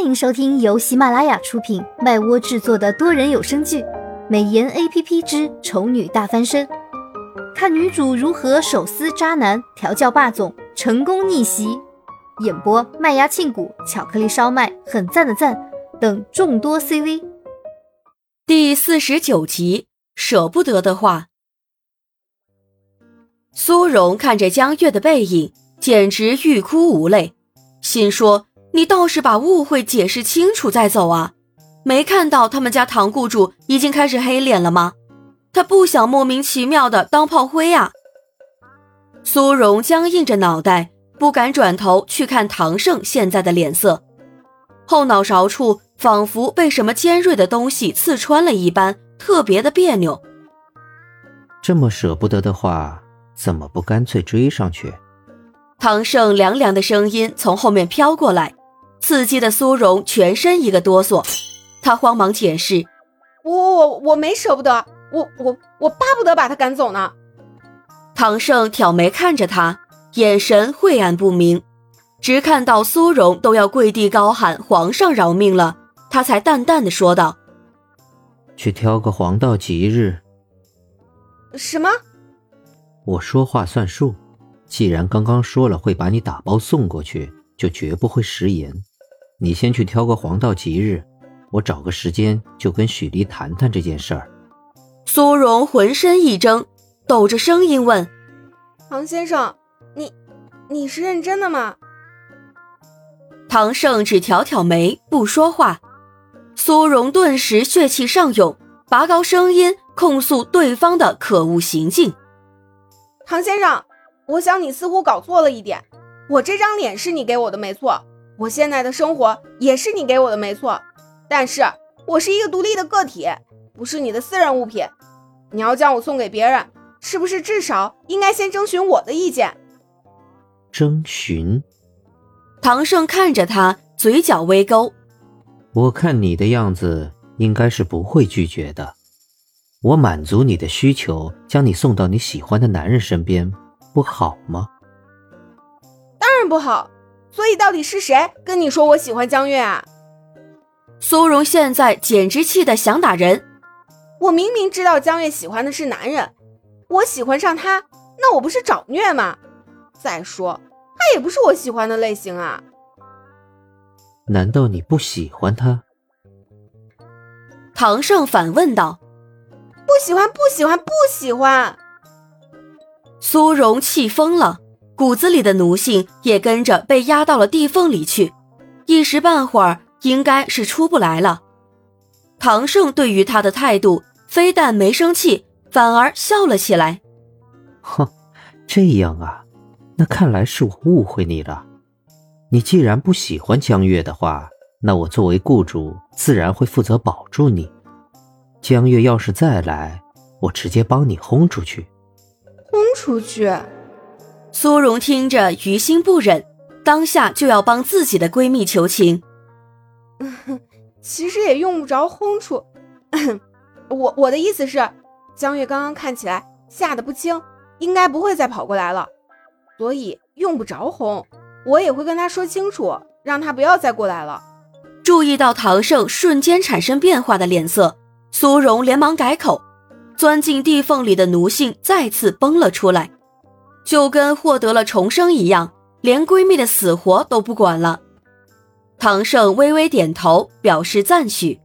欢迎收听由喜马拉雅出品、麦窝制作的多人有声剧《美颜 A P P 之丑女大翻身》，看女主如何手撕渣男、调教霸总、成功逆袭。演播：麦芽庆谷、巧克力烧麦、很赞的赞等众多 C V。第四十九集，舍不得的话。苏荣看着江月的背影，简直欲哭无泪，心说。你倒是把误会解释清楚再走啊！没看到他们家唐雇主已经开始黑脸了吗？他不想莫名其妙的当炮灰啊！苏荣僵硬着脑袋，不敢转头去看唐胜现在的脸色，后脑勺处仿佛被什么尖锐的东西刺穿了一般，特别的别扭。这么舍不得的话，怎么不干脆追上去？唐胜凉凉的声音从后面飘过来。刺激的苏荣全身一个哆嗦，他慌忙解释：“我我我没舍不得，我我我巴不得把他赶走呢。”唐胜挑眉看着他，眼神晦暗不明。直看到苏荣都要跪地高喊“皇上饶命”了，他才淡淡的说道：“去挑个黄道吉日。”什么？我说话算数，既然刚刚说了会把你打包送过去，就绝不会食言。你先去挑个黄道吉日，我找个时间就跟许离谈谈这件事儿。苏荣浑身一怔，抖着声音问：“唐先生，你你是认真的吗？”唐胜只挑挑眉，不说话。苏荣顿时血气上涌，拔高声音控诉对方的可恶行径：“唐先生，我想你似乎搞错了一点，我这张脸是你给我的，没错。”我现在的生活也是你给我的，没错，但是我是一个独立的个体，不是你的私人物品。你要将我送给别人，是不是至少应该先征询我的意见？征询？唐胜看着他，嘴角微勾。我看你的样子，应该是不会拒绝的。我满足你的需求，将你送到你喜欢的男人身边，不好吗？当然不好。所以到底是谁跟你说我喜欢江月啊？苏荣现在简直气得想打人。我明明知道江月喜欢的是男人，我喜欢上他，那我不是找虐吗？再说他也不是我喜欢的类型啊。难道你不喜欢他？唐胜反问道。不喜欢，不喜欢，不喜欢。苏荣气疯了。骨子里的奴性也跟着被压到了地缝里去，一时半会儿应该是出不来了。唐胜对于他的态度，非但没生气，反而笑了起来。哼，这样啊，那看来是我误会你了。你既然不喜欢江月的话，那我作为雇主，自然会负责保住你。江月要是再来，我直接帮你轰出去。轰出去？苏荣听着，于心不忍，当下就要帮自己的闺蜜求情。其实也用不着轰出，我我的意思是，江月刚刚看起来吓得不轻，应该不会再跑过来了，所以用不着轰，我也会跟他说清楚，让他不要再过来了。注意到唐胜瞬间产生变化的脸色，苏荣连忙改口，钻进地缝里的奴性再次崩了出来。就跟获得了重生一样，连闺蜜的死活都不管了。唐胜微微点头，表示赞许。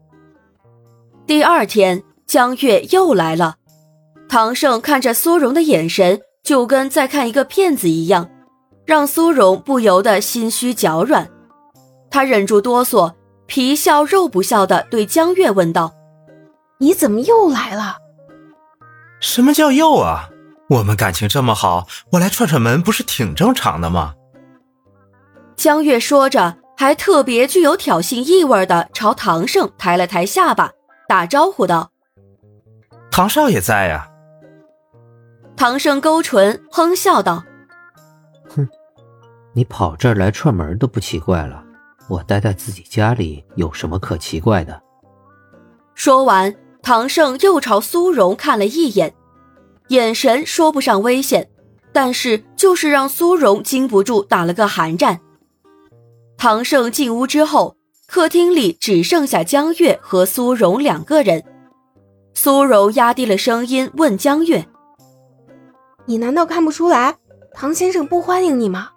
第二天，江月又来了。唐胜看着苏荣的眼神，就跟在看一个骗子一样，让苏荣不由得心虚脚软。他忍住哆嗦，皮笑肉不笑的对江月问道：“你怎么又来了？”“什么叫又啊？”我们感情这么好，我来串串门不是挺正常的吗？江月说着，还特别具有挑衅意味的朝唐胜抬了抬下巴，打招呼道：“唐少爷在呀。”唐胜勾唇哼笑道：“哼，你跑这儿来串门都不奇怪了，我待在自己家里有什么可奇怪的？”说完，唐胜又朝苏荣看了一眼。眼神说不上危险，但是就是让苏荣禁不住打了个寒战。唐胜进屋之后，客厅里只剩下江月和苏荣两个人。苏荣压低了声音问江月：“你难道看不出来，唐先生不欢迎你吗？”“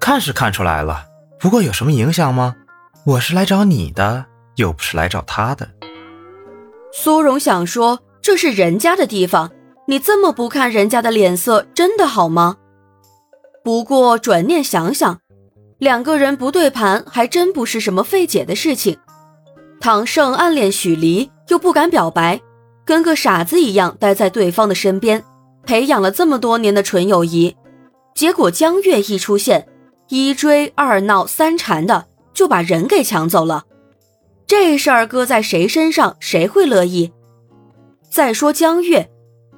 看是看出来了，不过有什么影响吗？我是来找你的，又不是来找他的。”苏荣想说：“这是人家的地方，你这么不看人家的脸色，真的好吗？”不过转念想想。两个人不对盘，还真不是什么费解的事情。唐胜暗恋许离，又不敢表白，跟个傻子一样待在对方的身边，培养了这么多年的纯友谊。结果江月一出现，一追二闹三缠的，就把人给抢走了。这事儿搁在谁身上，谁会乐意？再说江月，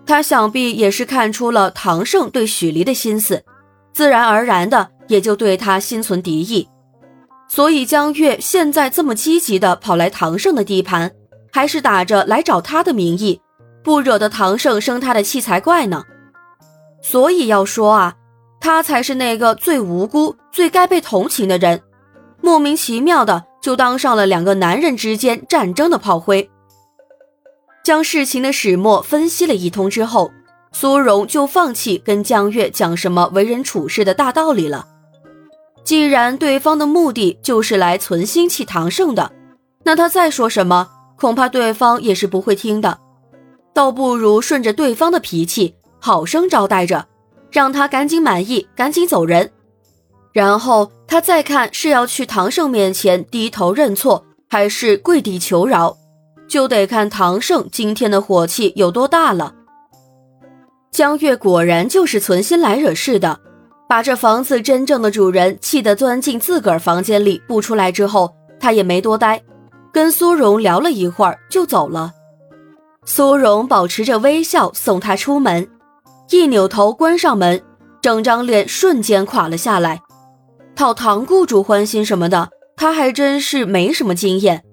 他想必也是看出了唐胜对许离的心思，自然而然的。也就对他心存敌意，所以江月现在这么积极的跑来唐胜的地盘，还是打着来找他的名义，不惹得唐胜生他的气才怪呢。所以要说啊，他才是那个最无辜、最该被同情的人，莫名其妙的就当上了两个男人之间战争的炮灰。将事情的始末分析了一通之后，苏荣就放弃跟江月讲什么为人处事的大道理了。既然对方的目的就是来存心气唐胜的，那他再说什么，恐怕对方也是不会听的。倒不如顺着对方的脾气，好生招待着，让他赶紧满意，赶紧走人。然后他再看是要去唐胜面前低头认错，还是跪地求饶，就得看唐胜今天的火气有多大了。江月果然就是存心来惹事的。把这房子真正的主人气得钻进自个儿房间里不出来之后，他也没多待，跟苏荣聊了一会儿就走了。苏荣保持着微笑送他出门，一扭头关上门，整张脸瞬间垮了下来。讨唐雇主欢心什么的，他还真是没什么经验，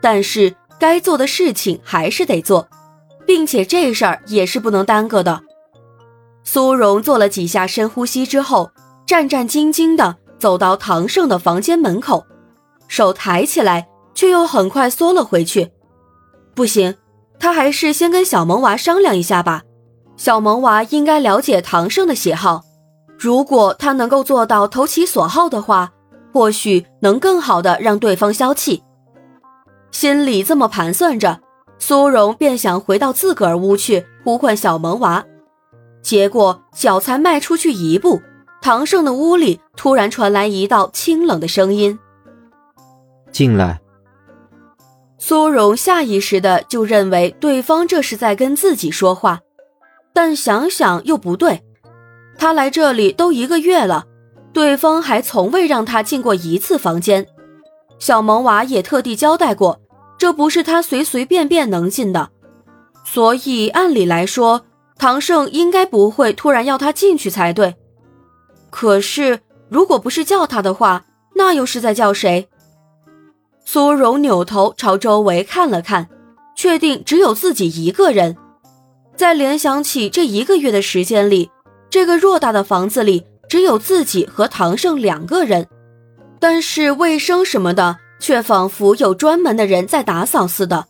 但是该做的事情还是得做，并且这事儿也是不能耽搁的。苏荣做了几下深呼吸之后，战战兢兢地走到唐胜的房间门口，手抬起来，却又很快缩了回去。不行，他还是先跟小萌娃商量一下吧。小萌娃应该了解唐胜的喜好，如果他能够做到投其所好的话，或许能更好的让对方消气。心里这么盘算着，苏荣便想回到自个儿屋去呼唤小萌娃。结果脚才迈出去一步，唐胜的屋里突然传来一道清冷的声音：“进来。”苏荣下意识的就认为对方这是在跟自己说话，但想想又不对，他来这里都一个月了，对方还从未让他进过一次房间，小萌娃也特地交代过，这不是他随随便便能进的，所以按理来说。唐胜应该不会突然要他进去才对，可是如果不是叫他的话，那又是在叫谁？苏荣扭头朝周围看了看，确定只有自己一个人。再联想起这一个月的时间里，这个偌大的房子里只有自己和唐胜两个人，但是卫生什么的却仿佛有专门的人在打扫似的。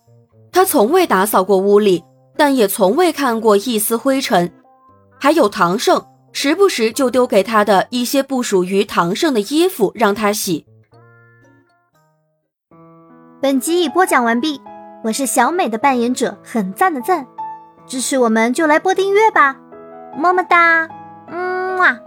他从未打扫过屋里。但也从未看过一丝灰尘，还有唐胜时不时就丢给他的一些不属于唐胜的衣服让他洗。本集已播讲完毕，我是小美的扮演者，很赞的赞，支持我们就来播订阅吧，么么哒，嗯啊。